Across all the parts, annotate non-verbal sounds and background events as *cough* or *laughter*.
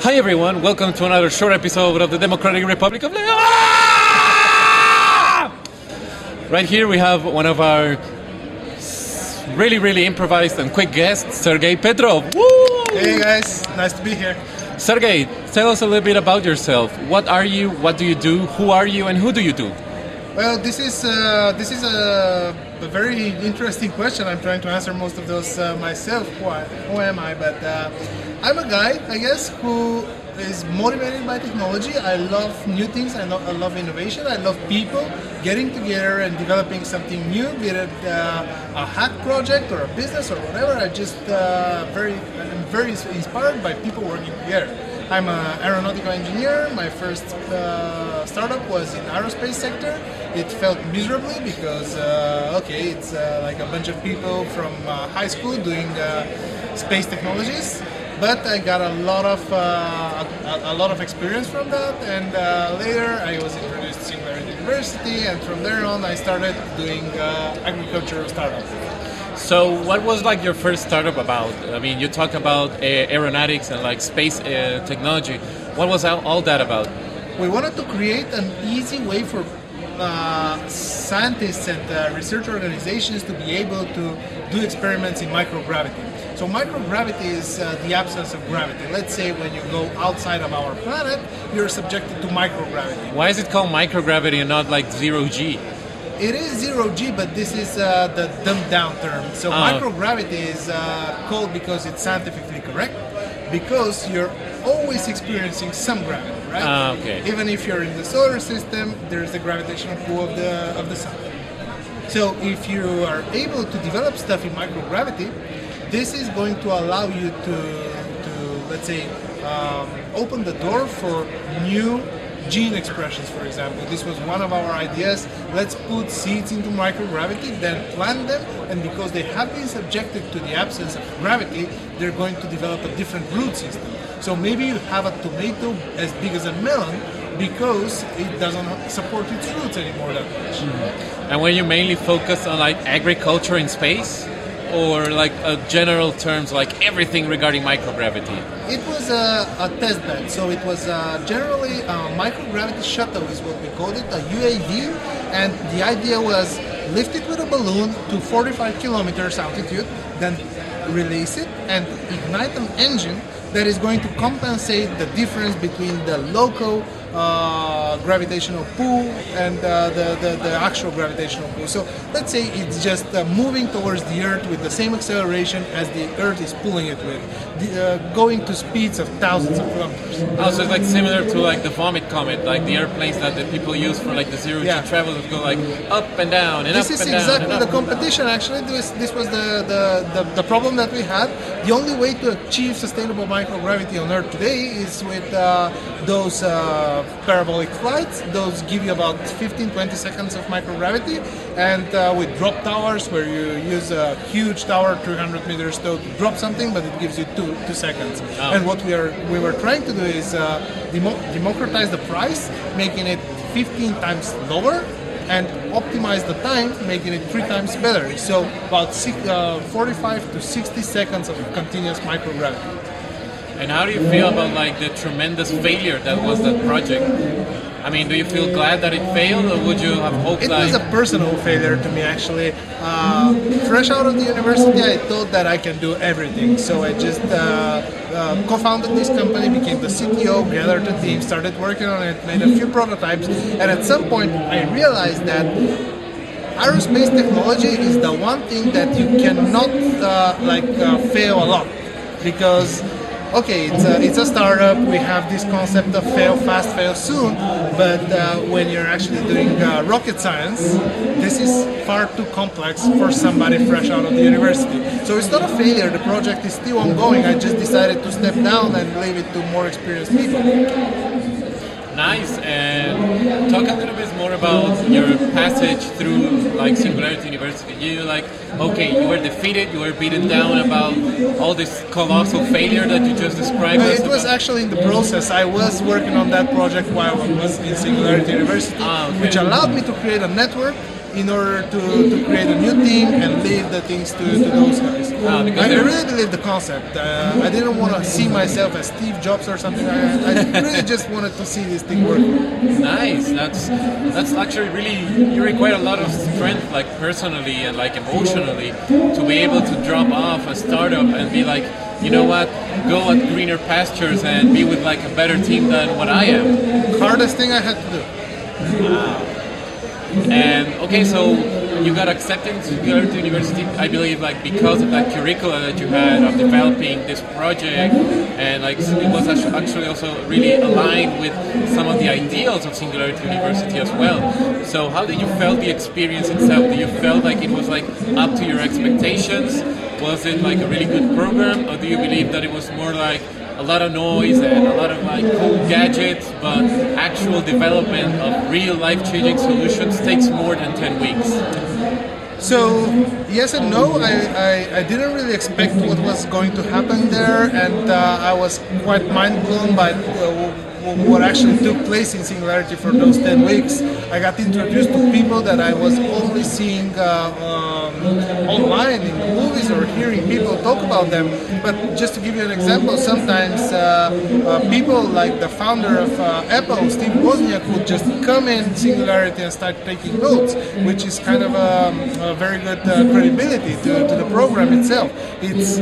Hi everyone, welcome to another short episode of the Democratic Republic of Leo. Ah! Right here we have one of our really, really improvised and quick guests, Sergey Petrov. Woo! Hey guys, nice to be here. Sergey, tell us a little bit about yourself. What are you? What do you do? Who are you? And who do you do? Well, this is uh, this is a, a very interesting question. I'm trying to answer most of those uh, myself. Who, I, who am I? But uh, I'm a guy, I guess, who is motivated by technology. I love new things. I, lo- I love innovation. I love people getting together and developing something new, be it uh, a hack project or a business or whatever. I just uh, very I'm very inspired by people working together. I'm an aeronautical engineer. My first uh, startup was in aerospace sector. It felt miserably because uh, okay, it's uh, like a bunch of people from uh, high school doing uh, space technologies. But I got a lot of uh, a, a lot of experience from that, and uh, later I was introduced to Singularity University, and from there on I started doing uh, agricultural startups. So, what was like your first startup about? I mean, you talk about uh, aeronautics and like space uh, technology. What was all, all that about? We wanted to create an easy way for uh, scientists and uh, research organizations to be able to do experiments in microgravity. So microgravity is uh, the absence of gravity. Let's say when you go outside of our planet, you're subjected to microgravity. Why is it called microgravity and not like zero G? It is zero G, but this is uh, the dumbed down term. So Ah. microgravity is uh, called because it's scientifically correct, because you're always experiencing some gravity, right? Ah, okay. Even if you're in the solar system, there's the gravitational pull of the of the sun. So if you are able to develop stuff in microgravity, this is going to allow you to, to let's say, um, open the door for new gene expressions, for example. This was one of our ideas. Let's put seeds into microgravity, then plant them, and because they have been subjected to the absence of gravity, they're going to develop a different root system. So maybe you have a tomato as big as a melon because it doesn't support its roots anymore that much. And when you mainly focus on like agriculture in space, or like uh, general terms like everything regarding microgravity? It was a, a test bed, so it was uh, generally a microgravity shuttle, is what we called it, a UAV, and the idea was lift it with a balloon to 45 kilometers altitude, then release it and ignite an engine that is going to compensate the difference between the local uh, gravitational pull and uh, the, the, the actual gravitational pull. So let's say it's just uh, moving towards the Earth with the same acceleration as the Earth is pulling it with, the, uh, going to speeds of thousands of kilometers. Also, it's like similar to like the vomit comet, like the airplanes that the people use for like the zero Yeah. G travel that go like up and down and This up and down. This is exactly the competition. Actually, this this was the, the, the, the problem that we had. The only way to achieve sustainable microgravity on Earth today is with uh, those uh, parabolic flights. Those give you about 15 20 seconds of microgravity, and uh, with drop towers, where you use a huge tower, 300 meters tall, to drop something, but it gives you two two seconds. Oh. And what we are we were trying to do is uh, demo- democratize the price, making it 15 times lower and optimize the time, making it three times better. So about six, uh, 45 to 60 seconds of continuous microgravity. And how do you feel about like the tremendous failure that was that project? I mean, do you feel glad that it failed, or would you have hoped It like? was a personal failure to me actually. Uh, fresh out of the university, I thought that I can do everything. So I just uh, uh, co-founded this company, became the CTO, gathered a team, started working on it, made a few prototypes, and at some point I realized that aerospace technology is the one thing that you cannot uh, like uh, fail a lot because okay it's a, it's a startup. We have this concept of fail fast fail soon. But uh, when you're actually doing uh, rocket science this is far too complex for somebody fresh out of the university. So it's not a failure. The project is still ongoing. I just decided to step down and leave it to more experienced people Nice. And talk a little bit more about your passage through like Singularity University. You like okay, you were defeated, you were beaten down about all this colossal failure that you just described. Us It was about. actually in the process. I was working on that project while I was in Singularity University, Ah, okay. which allowed me to create a network in order to, to create a new team and leave the things to, to those guys. Ah, I really believe the concept. Uh, I didn't want to see myself as Steve Jobs or something. I, I really just wanted to see this thing work. Nice. That's that's actually really you require a lot of strength, like personally and like emotionally, to be able to drop off a startup and be like, you know what, go at greener pastures and be with like a better team than what I am. Hardest thing I had to do. And okay, so you got accepted to go to university, I believe, like because of that curricula that you had of developing this project, and like it was actually also really aligned with some of the ideals of Singularity University as well. So how did you felt the experience itself? Do you felt like it was like up to your expectations? Was it like a really good program, or do you believe that it was more like a lot of noise and a lot of like cool gadgets, but actual development of real life-changing solutions takes more than 10 weeks. So yes and no. I, I, I didn't really expect what was going to happen there, and uh, I was quite mind blown by uh, what actually took place in Singularity for those ten weeks. I got introduced to people that I was only seeing uh, um, online in movies or hearing people talk about them. But just to give you an example, sometimes uh, uh, people like the founder of uh, Apple, Steve Wozniak, would just come in Singularity and start taking notes, which is kind of a, a very good uh, credibility to, to the program itself. It's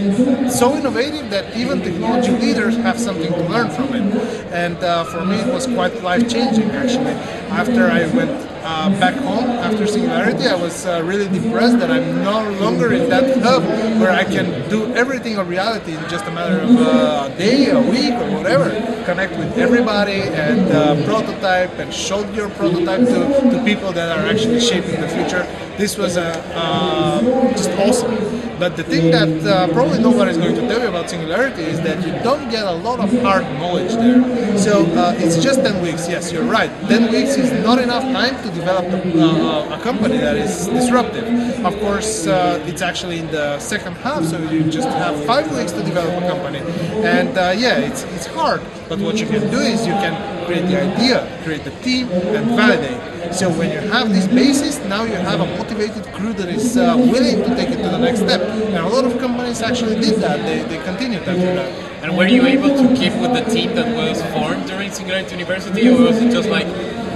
so innovative that even technology leaders have something to learn from it. And uh, for me, it was quite life changing actually. After I went uh, back home after Singularity, I was uh, really depressed that I'm no longer in that hub where I can do everything of reality in just a matter of uh, a day, a week, or whatever. Connect with everybody and uh, prototype and show your prototype to, to people that are actually shaping the future. This was uh, uh, just awesome. But the thing that uh, probably is going to tell you about Singularity is that you don't get a lot of hard knowledge there. So uh, it's just 10 weeks. Yes, you're right. 10 weeks is not enough time to develop a, uh, a company that is disruptive. Of course, uh, it's actually in the second half, so you just have five weeks to develop a company. And uh, yeah, it's, it's hard. But what you can do is you can create the idea, create the team, and validate. So when you have this basis, now you have a motivated crew that is uh, willing to take it to the next step. And a lot of companies actually did that. They, they continued after that. And were you able to keep with the team that was formed during Singularity University, or was it just like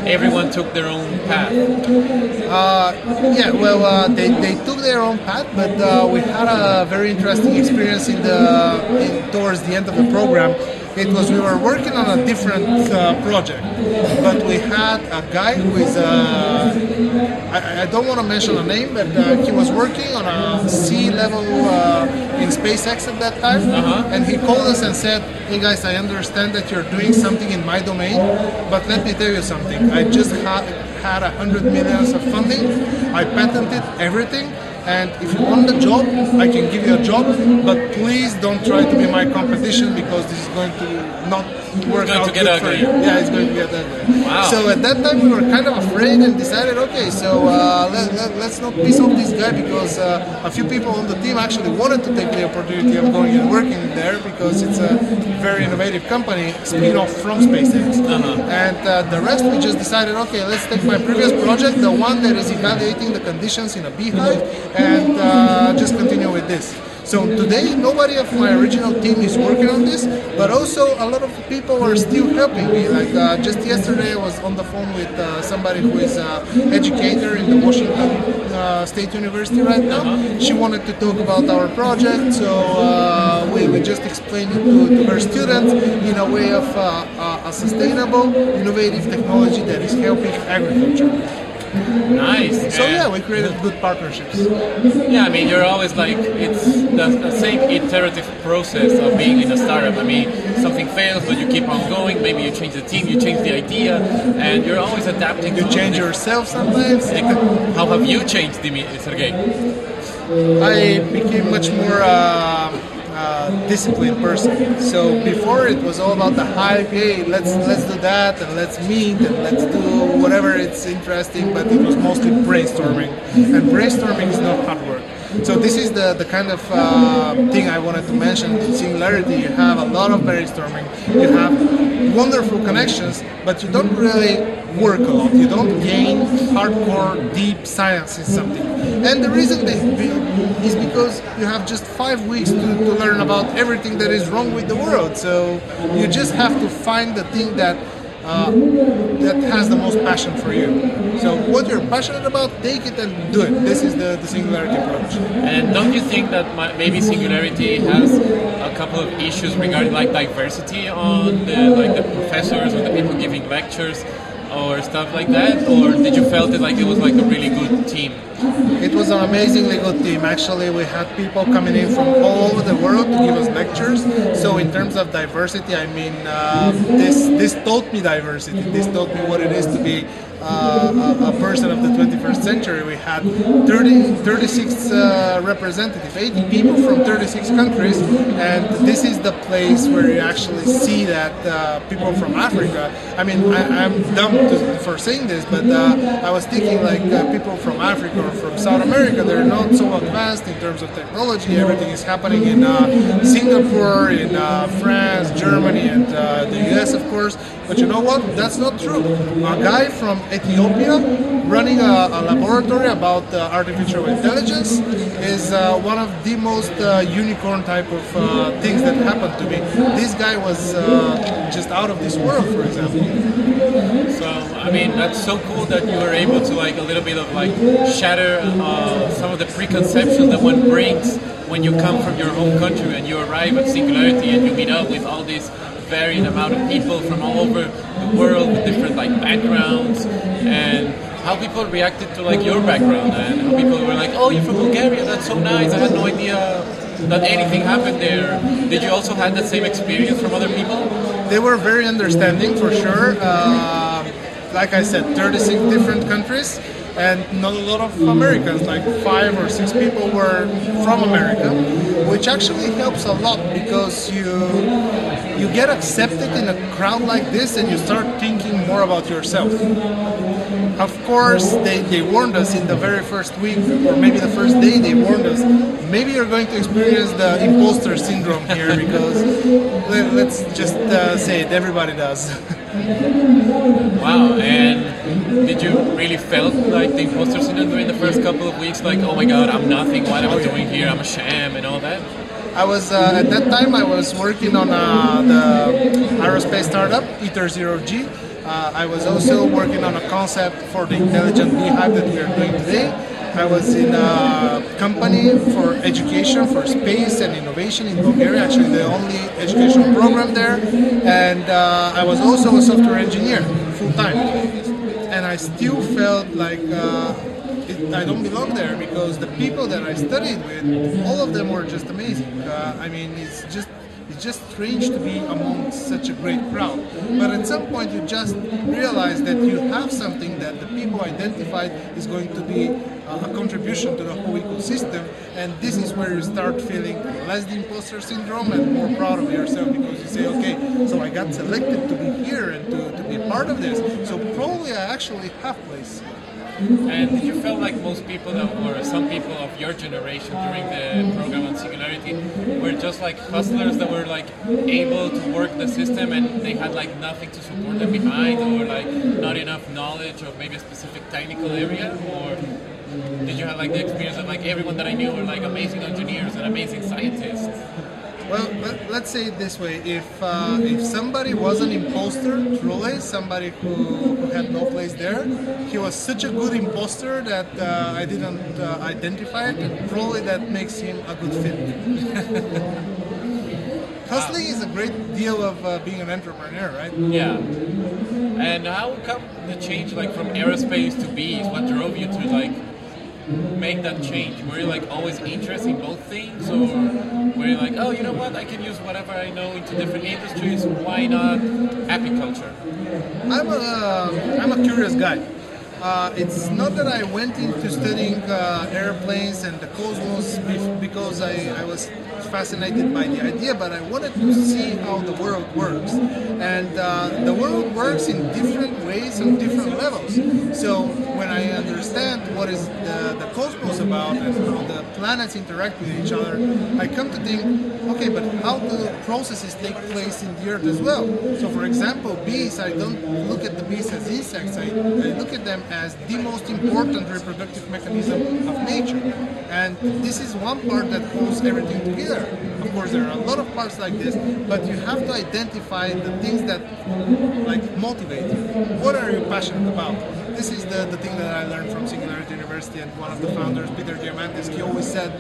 everyone took their own path? Uh, yeah, well, uh, they, they took their own path, but uh, we had a very interesting experience in the in, towards the end of the program. It was we were working on a different uh, project, but we had a guy who is uh, I, I don't want to mention a name, but uh, he was working on a C level uh, in SpaceX at that time, and he called us and said, "Hey guys, I understand that you're doing something in my domain, but let me tell you something. I just had had a hundred millions of funding. I patented everything." And if you want the job, I can give you a job, but please don't try to be my competition because this is going to not work going out to get ugly. Yeah, it's going to get ugly. Wow. So at that time we were kind of afraid and decided, okay, so uh, let, let, let's not piss off this guy because uh, a few people on the team actually wanted to take the opportunity of going and working there because it's a very innovative company, spin-off from SpaceX. Uh-huh. And uh, the rest we just decided, okay, let's take my previous project, the one that is evaluating the conditions in a beehive, and uh, just continue with this. So today, nobody of my original team is working on this, but also a lot of people are still helping me. Like uh, just yesterday, I was on the phone with uh, somebody who is an educator in the Washington uh, State University right now. She wanted to talk about our project, so uh, we, we just explained it to, to her students in a way of uh, uh, a sustainable, innovative technology that is helping agriculture. Nice. So yeah, we created good partnerships. Yeah, I mean, you're always like, it's the, the same iterative process of being in a startup. I mean, something fails, but you keep on going. Maybe you change the team, you change the idea, and you're always adapting. You to change yourself sometimes. How have you changed, Dimi- Sergey? I became much more uh, uh, disciplined person. So before it was all about the hype. Hey, let's let's do that and let's meet and let's do whatever it's interesting. But it was mostly brainstorming, and brainstorming is not hard work. So this is the, the kind of uh, thing I wanted to mention. In Singularity, you have a lot of brainstorming, you have wonderful connections, but you don't really work a lot. You don't gain hardcore, deep science in something. And the reason they, is because you have just five weeks to, to learn about everything that is wrong with the world. So you just have to find the thing that uh, that has the most passion for you. So what you're passionate about, take it and do it. This is the, the singularity approach. And don't you think that maybe singularity has a couple of issues regarding like diversity on the like the professors or the people giving lectures? or stuff like that, or did you felt it like it was like a really good team? It was an amazingly good team. Actually, we had people coming in from all over the world to give us lectures. So in terms of diversity, I mean, uh, this this taught me diversity. This taught me what it is to be uh, a, person of the 21st century. We had 30, 36 uh, representatives, 80 people from 36 countries, and this is the place where you actually see that uh, people from Africa. I mean, I, am dumb to, for saying this, but uh, I was thinking like uh, people from Africa or from South America, they're not so advanced in terms of technology. Everything is happening in uh, Singapore, in France, Germany, and the US, of course. But you know what? That's not true. A guy from Ethiopia running a, a laboratory about uh, artificial intelligence is uh, one of the most uh, unicorn type of uh, things that happened to me. This guy was uh, just out of this world, for example. So I mean, that's so cool that you were able to like a little bit of like shatter uh, some of the preconceptions that one brings when you come from your home country and you arrive at Singularity and you meet up with all these varied amount of people from all over world with different like backgrounds and how people reacted to like your background and how people were like, "Oh, you're from Bulgaria. That's so nice. I had no idea that anything happened there." Did you also have that same experience from other people? They were very understanding for sure. Uh, like I said, 36 different countries and not a lot of Americans, like five or six people were from America, which actually helps a lot because you you get accepted in a crowd like this and you start thinking more about yourself. Of course, they, they warned us in the very first week, or maybe the first day, they warned us maybe you're going to experience the imposter syndrome here because let, us just uh, say it, everybody does. *laughs* wow, and did you really felt like the imposter syndrome during the first couple of weeks? Like, oh my god, I'm nothing, what am I doing here? I'm a sham, and all that? I was uh, at that time I was working on uh, the aerospace startup Ether Zero G. Uh, I was also working on a concept for the intelligent beehive that we are doing today. I was in a company for education, for space and innovation in Bulgaria, actually the only educational program there. And uh, I was also a software engineer full time. And I still felt like uh, it, I don't belong there because the people that I studied with, all of them were just amazing. Uh, I mean, it's just it's just strange to be among such a great crowd. But at some point, you just realize that you have something that the people identified is going to be uh, a contribution to the whole ecosystem. And this is where you start feeling less the imposter syndrome and more proud of yourself because you say, okay, so I got selected to be here and to, to be part of this. So probably I actually have place. And did you feel like most people, that or some people of your generation during the program on Singularity, were just like hustlers that were like able to work the system and they had like nothing to support them behind, or like not enough knowledge of maybe a specific technical area, or did you have like the experience of like everyone that I knew were like amazing engineers and amazing scientists? Well, let, us say it this way: if uh, if somebody was an imposter, truly, somebody who, had no place there, he was such a good imposter that uh, I didn't uh, identify it. Probably that makes him a good fit. *laughs* Hustling is a great deal of uh, being an entrepreneur, right? Yeah. And how come the change, like from aerospace to bees? What drove you to like? Make that change? Were you like always interested in both things, or were you like, oh, you know what, I can use whatever I know into different industries. Why not apiculture? I'm a I'm a curious guy. Uh, it's not that I went into studying uh, airplanes and the cosmos because I, I was fascinated by the idea, but I wanted to see how the world works. And uh, the world works in different ways on different levels. So when I understand what is the, the cosmos about and how the planets interact with each other, I come to think, okay, but how do processes take place in the Earth as well? So for example, bees, I don't look at the bees as insects, I, I look at them as the most important reproductive mechanism of nature. And this is one part that holds everything together. Of course, there are a lot of parts like this, but you have to identify the things that like motivate you. What are you passionate about? This is the, the thing that I learned from Singularity University and one of the founders, Peter Diamandis, he always said,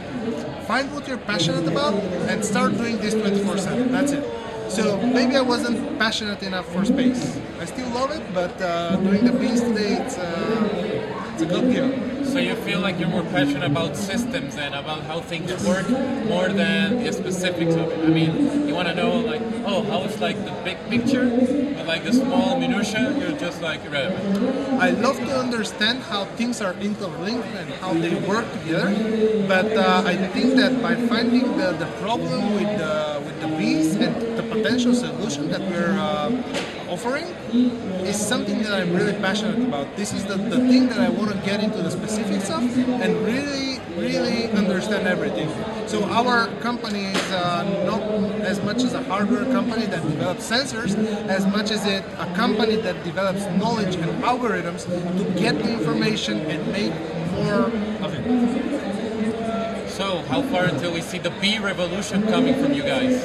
find what you're passionate about and start doing this 24-7. That's it. So maybe I wasn't passionate enough for space. I still love it, but uh, doing the bees today, it's, uh, it's a good deal. So you feel like you're more passionate about systems and about how things work more than the specifics of it. I mean, you want to know like, oh, how is like the big picture, but like the small minutia, you're just like irrelevant. I love to understand how things are interlinked and how they work together, but uh, I think that by finding the, the problem with the with the bees and potential solution that we're uh, offering is something that I'm really passionate about. This is the, the thing that I want to get into the specifics of and really, really understand everything. So our company is uh, not as much as a hardware company that develops sensors, as much as it a company that develops knowledge and algorithms to get the information and make more of it. So how far until we see the bee revolution coming from you guys?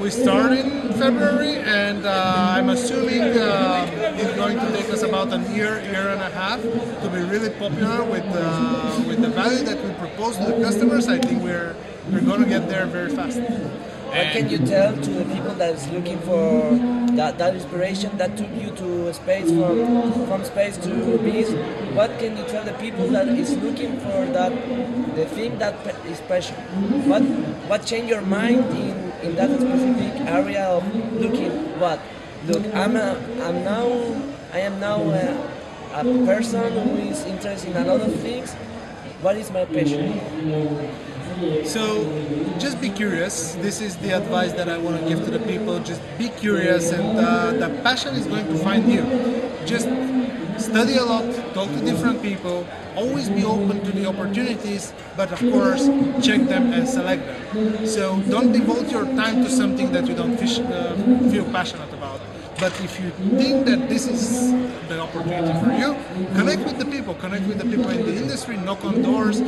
We start in February, and uh, I'm assuming uh, it's going to take us about a year, year and a half to be really popular with uh, with the value that we propose to the customers. I think we're we're going to get there very fast. What can you tell to the people that is looking for that, that inspiration that took you to space from from space to bees? What can you tell the people that is looking for that the thing that is pe- special? What what changed your mind in, in that specific area of looking what? Look, I'm a, I'm now I am now a, a person who is interested in a lot of things. What is my passion? So just be curious. This is the advice that I want to give to the people. Just be curious, and uh, the passion is going to find you. Just study a lot, talk to different people, always be open to the opportunities, but of course, check them and select them. So don't devote your time to something that you don't fish, uh, feel passionate about. But if you think that this is the opportunity for you, connect with the people, connect with the people in the industry, knock on doors,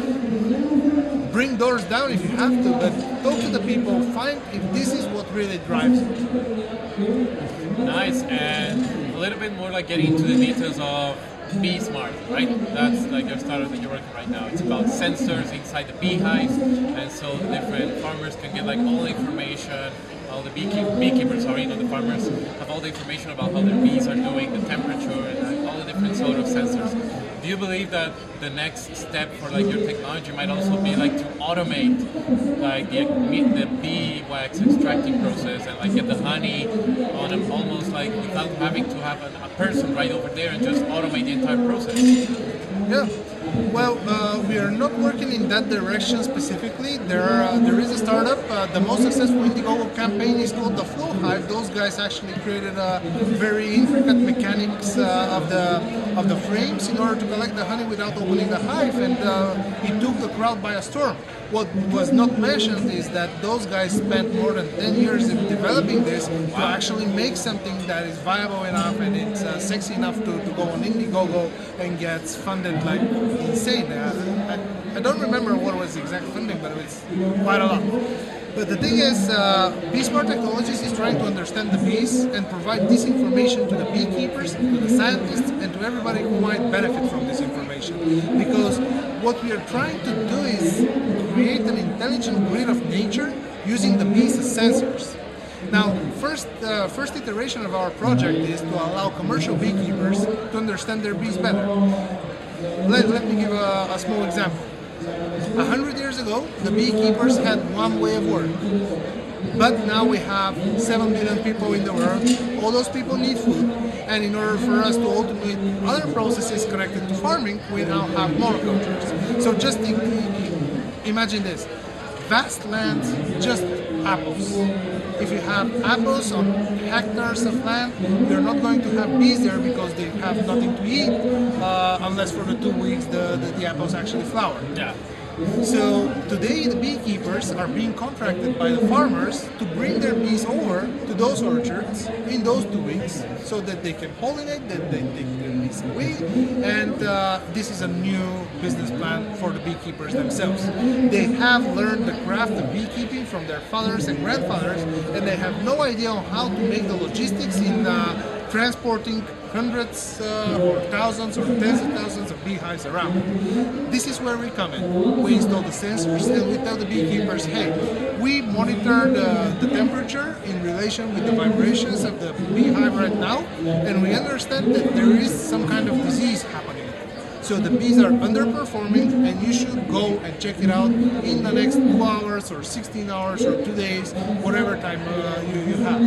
bring doors down if you have to, but talk to the people, find if this is what really drives you. Nice, and a little bit more like getting into the details of BeeSmart, right? That's like your startup that you're working right now. It's about sensors inside the beehives, and so different farmers can get like all the information. All the beekeep- beekeepers, sorry, not the farmers, have all the information about how their bees are doing, the temperature, and like, all the different sort of sensors. Do you believe that the next step for like your technology might also be like to automate like the the bee wax extracting process and like get the honey on them almost like without having to have a, a person right over there and just automate the entire process? Yeah. Well, uh, we are not working in that direction specifically. There, are, uh, there is a startup. Uh, the most successful Indiegogo campaign is called the Flow Hive. Those guys actually created a very intricate mechanics uh, of the of the frames in order to collect the honey without opening the hive, and uh, it took the crowd by a storm. What was not mentioned is that those guys spent more than 10 years in developing this to actually make something that is viable enough and it's uh, sexy enough to, to go on Indiegogo and gets funded like insane. I, I don't remember what was the exact funding, but it's quite a lot. But the thing is, uh, BeeSmart Technologies is trying to understand the bees and provide this information to the beekeepers, to the scientists, and to everybody who might benefit from this information. Because what we are trying to do is create an intelligent grid of nature using the bees as sensors. Now, first, uh, first iteration of our project is to allow commercial beekeepers to understand their bees better. Let, let me give a, a small example. A hundred years ago, the beekeepers had one way of work. But now we have 7 billion people in the world. All those people need food. And in order for us to automate other processes connected to farming, we now have more monocultures. So just imagine this vast lands, just apples. If you have apples on hectares of land, you're not going to have bees there because they have nothing to eat uh, unless for the two weeks the, the, the apples actually flower. Yeah. So today the beekeepers are being contracted by the farmers to bring their bees over to those orchards in those two weeks so that they can pollinate, that they take away, and uh, this is a new business plan for the beekeepers themselves. They have learned the craft of beekeeping from their fathers and grandfathers, and they have no idea on how to make the logistics in uh, transporting hundreds uh, or thousands or tens of thousands of beehives around. This is where we come in. We install the sensors and we tell the beekeepers, hey, we monitor the, the temperature in relation with the vibrations of the beehive right now, and we understand that there is some kind of disease happening. So the bees are underperforming, and you should go and check it out in the next two hours or 16 hours or two days, whatever time uh, you, you have.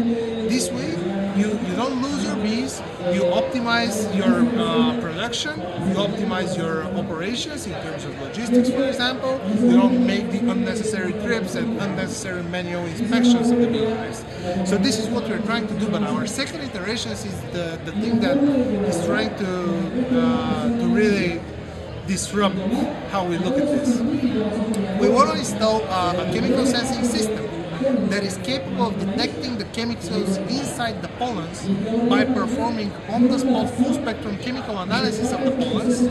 This way, you, you don't lose your bees, you optimize your uh, production, you optimize your operations in terms of logistics, for example, you don't make the unnecessary trips and unnecessary manual inspections of the beehives. So this is what we're trying to do, but our second iteration is the, the thing that is trying to, uh, to really disrupt how we look at this. We want to install uh, a chemical sensing system that is capable of detecting the chemicals inside the pollens by performing on-the-spot full-spectrum chemical analysis of the pollens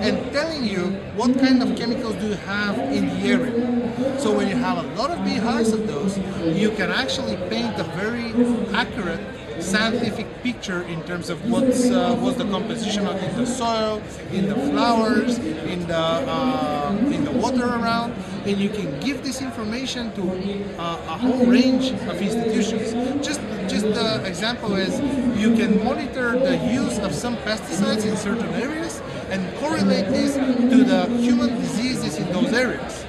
and telling you what kind of chemicals do you have in the area. So when you have a lot of beehives of those, you can actually paint a very accurate scientific picture in terms of what's uh, what's the composition of in the soil, in the flowers, in the uh, in the water around, and you can give this information to uh, a whole range of institutions. Just just the example is you can monitor the use of some pesticides in certain areas and correlate this to the human diseases in those areas.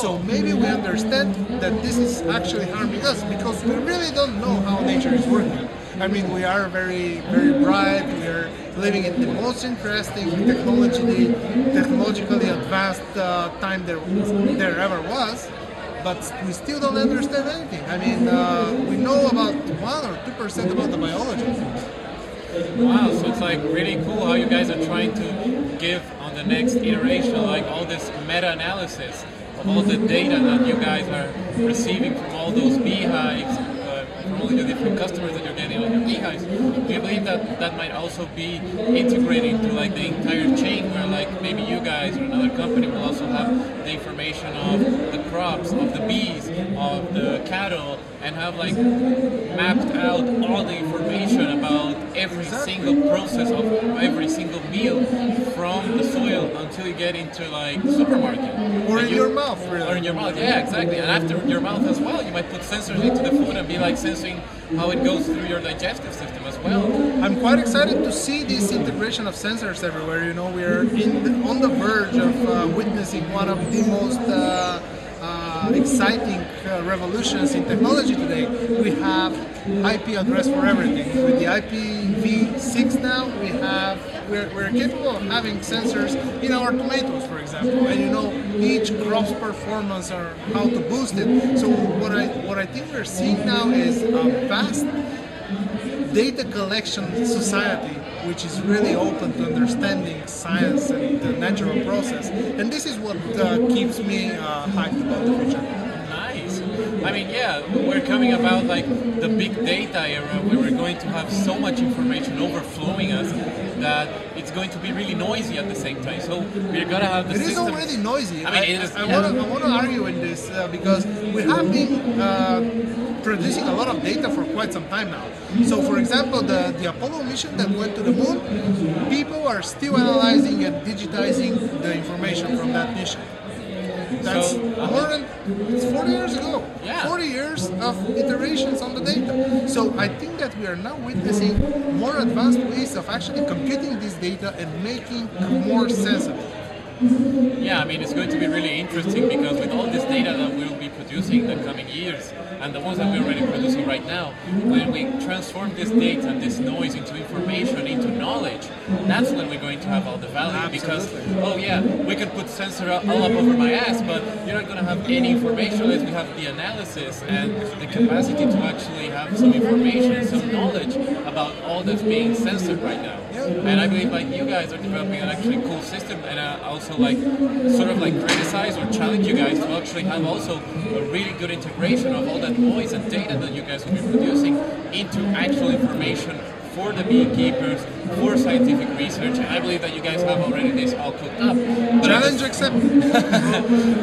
So maybe we understand that this is actually harming us because we really don't know how nature is working. I mean, we are very, very bright. We are living in the most interesting, technologically, technologically advanced uh, time there, there ever was. But we still don't understand anything. I mean, uh, we know about one or two percent about the biology. Wow, so it's like really cool how you guys are trying to give on the next iteration, like all this meta-analysis of all the data that you guys are receiving from all those beehives all the different customers that you're getting on your beehives, do you believe that that might also be integrated into like the entire chain where like maybe you guys or another company will also have the information of the crops, of the bees, of the cattle, and have like mapped out all the information about every single process of every single meal from the soil until you get into like supermarket. Or And in you- your mouth, really. Or in your mouth, yeah, exactly. And after your mouth as well, you might put sensors into the food and be like sensing how it goes through your digestive system as well. I'm quite excited to see this integration of sensors everywhere. You know, we are in the, on the verge of uh, witnessing one of the most uh, uh, exciting uh, revolutions in technology today. We have IP address for everything. With the IPv6 now, we have we're, we're capable of having sensors in our tomatoes, for example, and you know each crop's performance or how to boost it. So what I what I think we're seeing now is a vast data collection society which is really open to understanding science and the natural process and this is what uh, keeps me uh, hyped about the future. I mean, yeah, we're coming about like the big data era where we're going to have so much information overflowing us that it's going to be really noisy at the same time. So we're gonna have the it is system. already noisy I mean, it is- I, yeah. want to I want to argue in this uh, because we have been uh, producing a lot of data for quite some time now so for example the, the Apollo mission that went to the moon people are still analyzing and digitizing the information from that mission That's So, uh, more than it's 40 years ago. Yeah. 40 years of iterations on the data. So I think that we are now witnessing more advanced ways of actually computing this data and making more sense of it. Yeah, I mean, it's going to be really interesting because with all this data that we'll be producing in the coming years, and the ones that we're already producing right now, when we transform this data and this noise into information, into knowledge, that's when we're going to have all the value. Because, oh yeah, we can put sensor all up over my ass, but you're not going to have any information unless we have the analysis and the capacity to actually have some information, some knowledge about all that's being censored right now. And I believe like you guys are developing an actually cool system, and I also like sort of like criticize or challenge you guys to actually have also a really good integration of all that noise and data that you guys will be producing into actual information for the beekeepers, for scientific research, and I believe that you guys have already this all cooked up. But Challenge accepted. *laughs*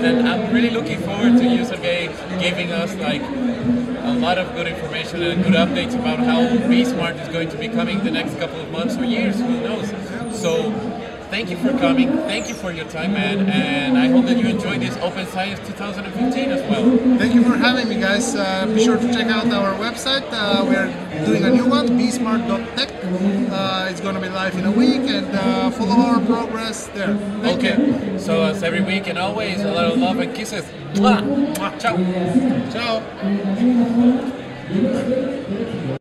then I'm really looking forward to you, Sergey, giving us like a lot of good information and good updates about how BeeSmart is going to be coming the next couple of months or years, who knows. So thank you for coming, thank you for your time, man, and I hope that you enjoyed this Open Science 2015 as well. Thank you for having me, guys. Uh, be sure to check out our website. Uh, we're doing a new one, beesmart.tech. Uh, it's going to be live in a week, and uh, follow our progress there. Thank okay, you. so as every week and always, a lot of love and kisses. Mwah. Mwah. Ciao. Ciao.